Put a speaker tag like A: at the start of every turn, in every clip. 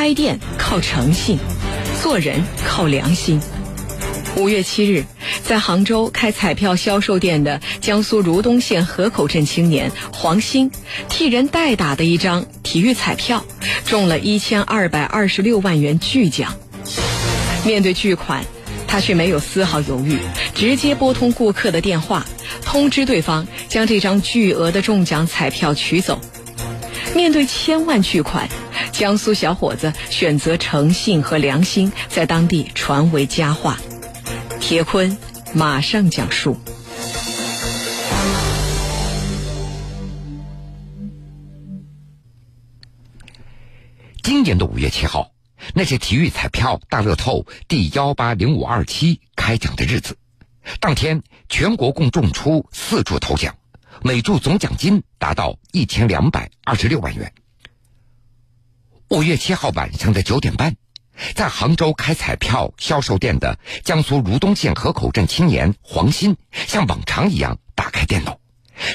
A: 开店靠诚信，做人靠良心。五月七日，在杭州开彩票销售店的江苏如东县河口镇青年黄鑫，替人代打的一张体育彩票，中了一千二百二十六万元巨奖。面对巨款，他却没有丝毫犹豫，直接拨通顾客的电话，通知对方将这张巨额的中奖彩票取走。面对千万巨款，江苏小伙子选择诚信和良心，在当地传为佳话。铁坤马上讲述。
B: 今年的五月七号，那是体育彩票大乐透第幺八零五二七开奖的日子。当天，全国共中出四注头奖，每注总奖金达到一千两百二十六万元。五月七号晚上的九点半。在杭州开彩票销售店的江苏如东县河口镇青年黄鑫，像往常一样打开电脑，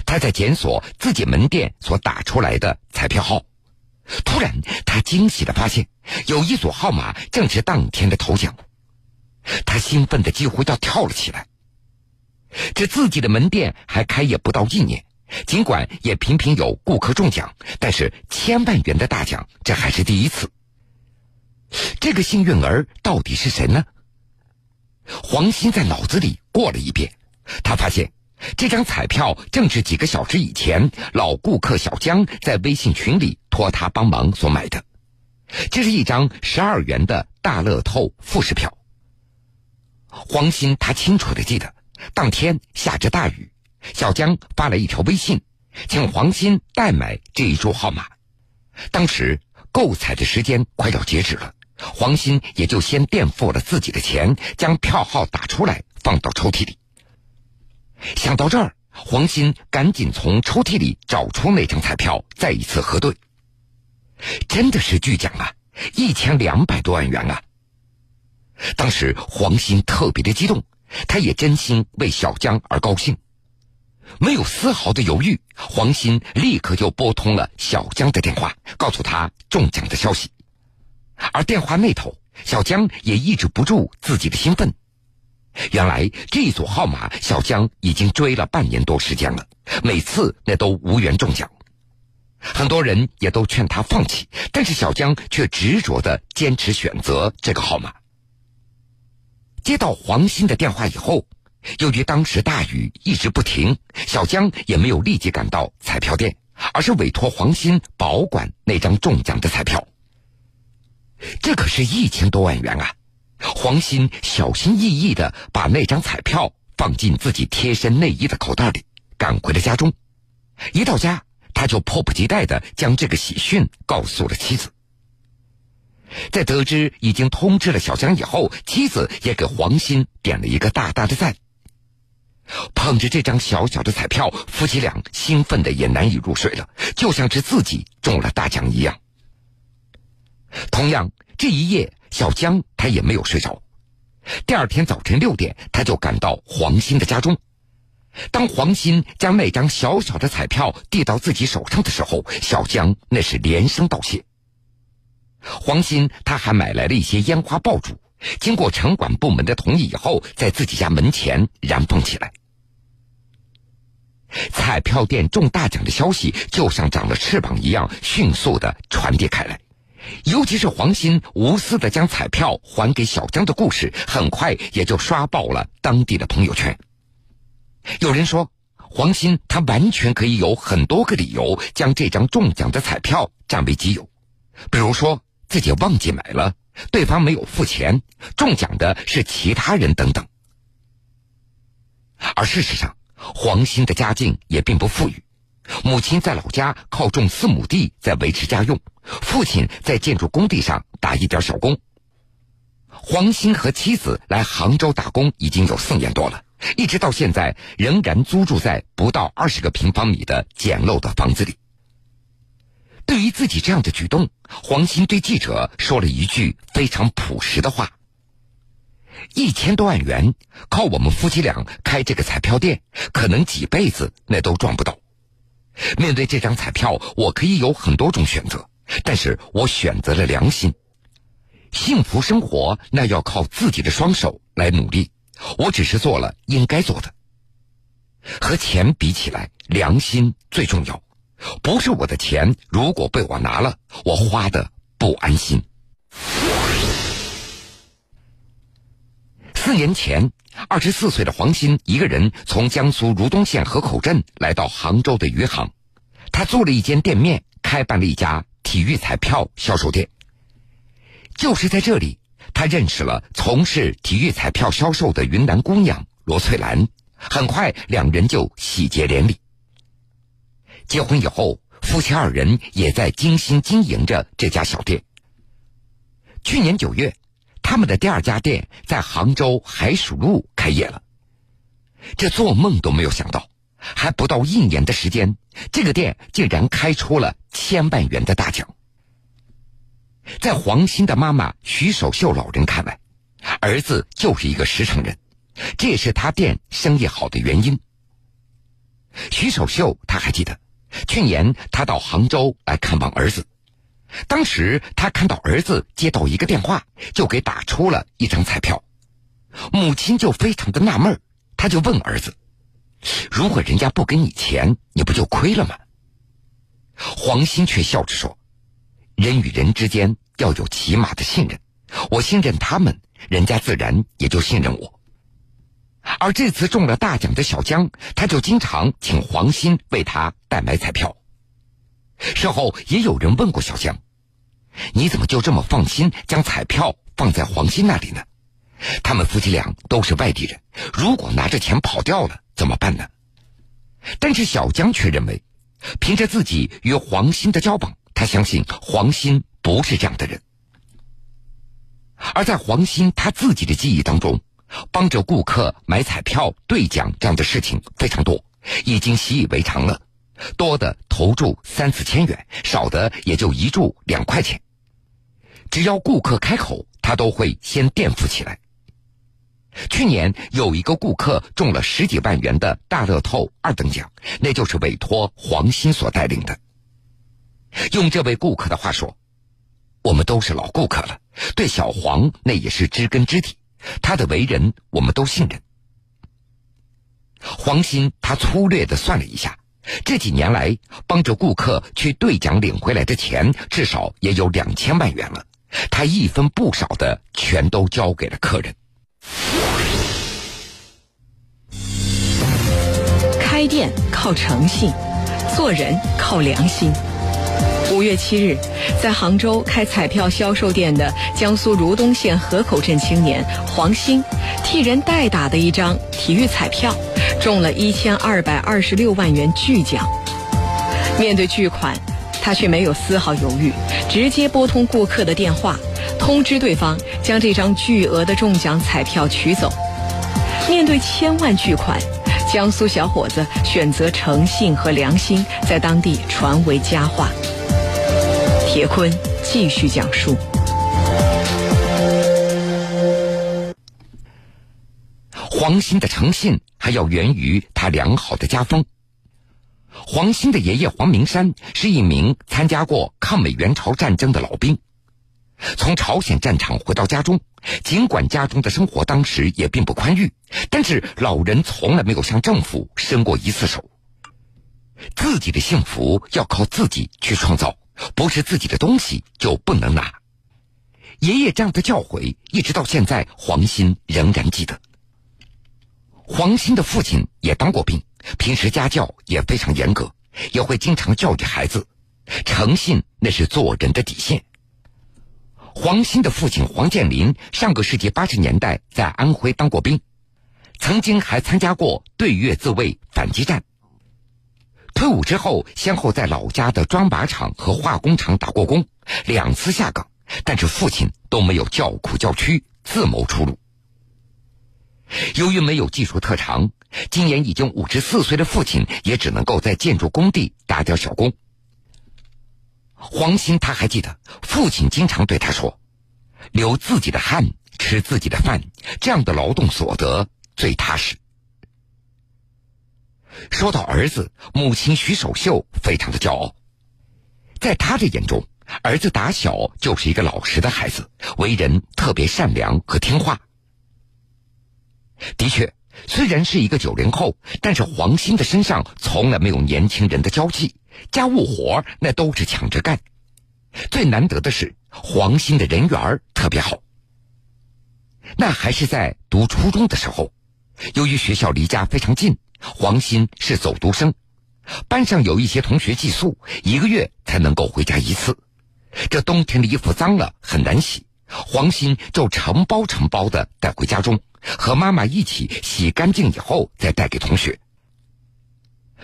B: 他在检索自己门店所打出来的彩票号。突然，他惊喜的发现，有一组号码正是当天的头奖。他兴奋的几乎要跳了起来。这自己的门店还开业不到一年，尽管也频频有顾客中奖，但是千万元的大奖，这还是第一次。这个幸运儿到底是谁呢？黄鑫在脑子里过了一遍，他发现这张彩票正是几个小时以前老顾客小江在微信群里托他帮忙所买的。这是一张十二元的大乐透复式票。黄鑫他清楚的记得，当天下着大雨，小江发了一条微信，请黄鑫代买这一注号码。当时购彩的时间快要截止了。黄鑫也就先垫付了自己的钱，将票号打出来放到抽屉里。想到这儿，黄鑫赶紧从抽屉里找出那张彩票，再一次核对。真的是巨奖啊，一千两百多万元啊！当时黄鑫特别的激动，他也真心为小江而高兴，没有丝毫的犹豫，黄鑫立刻就拨通了小江的电话，告诉他中奖的消息。而电话那头，小江也抑制不住自己的兴奋。原来这组号码，小江已经追了半年多时间了，每次那都无缘中奖。很多人也都劝他放弃，但是小江却执着的坚持选择这个号码。接到黄鑫的电话以后，由于当时大雨一直不停，小江也没有立即赶到彩票店，而是委托黄鑫保管那张中奖的彩票。这可是一千多万元啊！黄鑫小心翼翼的把那张彩票放进自己贴身内衣的口袋里，赶回了家中。一到家，他就迫不及待的将这个喜讯告诉了妻子。在得知已经通知了小江以后，妻子也给黄鑫点了一个大大的赞。捧着这张小小的彩票，夫妻俩兴奋的也难以入睡了，就像是自己中了大奖一样。同样，这一夜小江他也没有睡着。第二天早晨六点，他就赶到黄鑫的家中。当黄鑫将那张小小的彩票递到自己手上的时候，小江那是连声道谢。黄鑫他还买来了一些烟花爆竹，经过城管部门的同意以后，在自己家门前燃放起来。彩票店中大奖的消息就像长了翅膀一样，迅速的传递开来。尤其是黄鑫无私的将彩票还给小江的故事，很快也就刷爆了当地的朋友圈。有人说，黄鑫他完全可以有很多个理由将这张中奖的彩票占为己有，比如说自己忘记买了，对方没有付钱，中奖的是其他人等等。而事实上，黄鑫的家境也并不富裕。母亲在老家靠种四亩地在维持家用，父亲在建筑工地上打一点小工。黄鑫和妻子来杭州打工已经有四年多了，一直到现在仍然租住在不到二十个平方米的简陋的房子里。对于自己这样的举动，黄鑫对记者说了一句非常朴实的话：“一千多万元，靠我们夫妻俩开这个彩票店，可能几辈子那都赚不到。”面对这张彩票，我可以有很多种选择，但是我选择了良心。幸福生活那要靠自己的双手来努力，我只是做了应该做的。和钱比起来，良心最重要。不是我的钱，如果被我拿了，我花的不安心。四年前，二十四岁的黄鑫一个人从江苏如东县河口镇来到杭州的余杭，他租了一间店面，开办了一家体育彩票销售店。就是在这里，他认识了从事体育彩票销售的云南姑娘罗翠兰。很快，两人就喜结连理。结婚以后，夫妻二人也在精心经营着这家小店。去年九月，他们的第二家店在杭州海曙路开业了。这做梦都没有想到，还不到一年的时间，这个店竟然开出了千万元的大奖。在黄鑫的妈妈徐守秀老人看来，儿子就是一个实诚人，这也是他店生意好的原因。徐守秀他还记得，去年他到杭州来看望儿子，当时他看到儿子接到一个电话，就给打出了一张彩票，母亲就非常的纳闷他就问儿子：“如果人家不给你钱，你不就亏了吗？”黄鑫却笑着说。人与人之间要有起码的信任，我信任他们，人家自然也就信任我。而这次中了大奖的小江，他就经常请黄鑫为他代买彩票。事后也有人问过小江：“你怎么就这么放心将彩票放在黄鑫那里呢？他们夫妻俩都是外地人，如果拿着钱跑掉了怎么办呢？”但是小江却认为，凭着自己与黄鑫的交往。他相信黄鑫不是这样的人，而在黄鑫他自己的记忆当中，帮着顾客买彩票兑奖这样的事情非常多，已经习以为常了。多的投注三四千元，少的也就一注两块钱。只要顾客开口，他都会先垫付起来。去年有一个顾客中了十几万元的大乐透二等奖，那就是委托黄鑫所带领的。用这位顾客的话说：“我们都是老顾客了，对小黄那也是知根知底，他的为人我们都信任。”黄鑫他粗略的算了一下，这几年来帮着顾客去兑奖领回来的钱，至少也有两千万元了。他一分不少的全都交给了客人。
A: 开店靠诚信，做人靠良心。五月七日，在杭州开彩票销售店的江苏如东县河口镇青年黄鑫，替人代打的一张体育彩票，中了一千二百二十六万元巨奖。面对巨款，他却没有丝毫犹豫，直接拨通顾客的电话，通知对方将这张巨额的中奖彩票取走。面对千万巨款，江苏小伙子选择诚信和良心，在当地传为佳话。铁坤继续讲述：
B: 黄鑫的诚信还要源于他良好的家风。黄鑫的爷爷黄明山是一名参加过抗美援朝战争的老兵，从朝鲜战场回到家中，尽管家中的生活当时也并不宽裕，但是老人从来没有向政府伸过一次手。自己的幸福要靠自己去创造。不是自己的东西就不能拿。爷爷这样的教诲，一直到现在，黄鑫仍然记得。黄鑫的父亲也当过兵，平时家教也非常严格，也会经常教育孩子，诚信那是做人的底线。黄鑫的父亲黄建林，上个世纪八十年代在安徽当过兵，曾经还参加过对越自卫反击战。退伍之后，先后在老家的砖瓦厂和化工厂打过工，两次下岗，但是父亲都没有叫苦叫屈，自谋出路。由于没有技术特长，今年已经五十四岁的父亲也只能够在建筑工地打点小工。黄鑫他还记得，父亲经常对他说：“流自己的汗，吃自己的饭，这样的劳动所得最踏实。”说到儿子，母亲徐守秀非常的骄傲，在他的眼中，儿子打小就是一个老实的孩子，为人特别善良和听话。的确，虽然是一个九零后，但是黄鑫的身上从来没有年轻人的娇气，家务活那都是抢着干。最难得的是，黄鑫的人缘特别好。那还是在读初中的时候，由于学校离家非常近，黄鑫是走读生，班上有一些同学寄宿，一个月才能够回家一次。这冬天的衣服脏了很难洗，黄鑫就成包成包的带回家中，和妈妈一起洗干净以后再带给同学。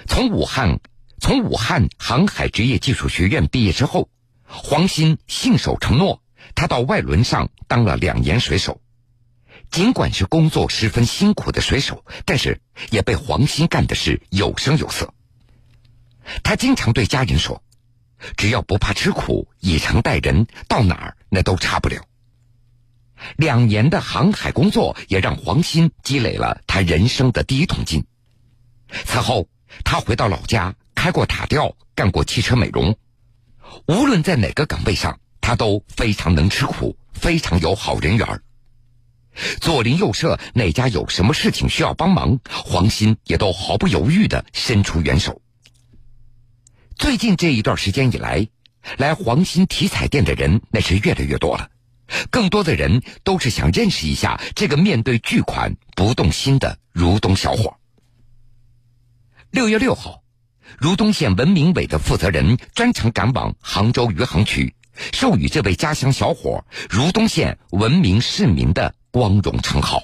B: 从武汉从武汉航海职业技术学院毕业之后，黄鑫信守承诺，他到外轮上当了两年水手。尽管是工作十分辛苦的水手，但是也被黄鑫干的是有声有色。他经常对家人说：“只要不怕吃苦，以诚待人，到哪儿那都差不了。”两年的航海工作也让黄鑫积累了他人生的第一桶金。此后，他回到老家，开过塔吊，干过汽车美容。无论在哪个岗位上，他都非常能吃苦，非常有好人缘儿。左邻右舍哪家有什么事情需要帮忙，黄鑫也都毫不犹豫的伸出援手。最近这一段时间以来，来黄鑫体彩店的人那是越来越多了，更多的人都是想认识一下这个面对巨款不动心的如东小伙。六月六号，如东县文明委的负责人专程赶往杭州余杭区，授予这位家乡小伙如东县文明市民的。光荣称号。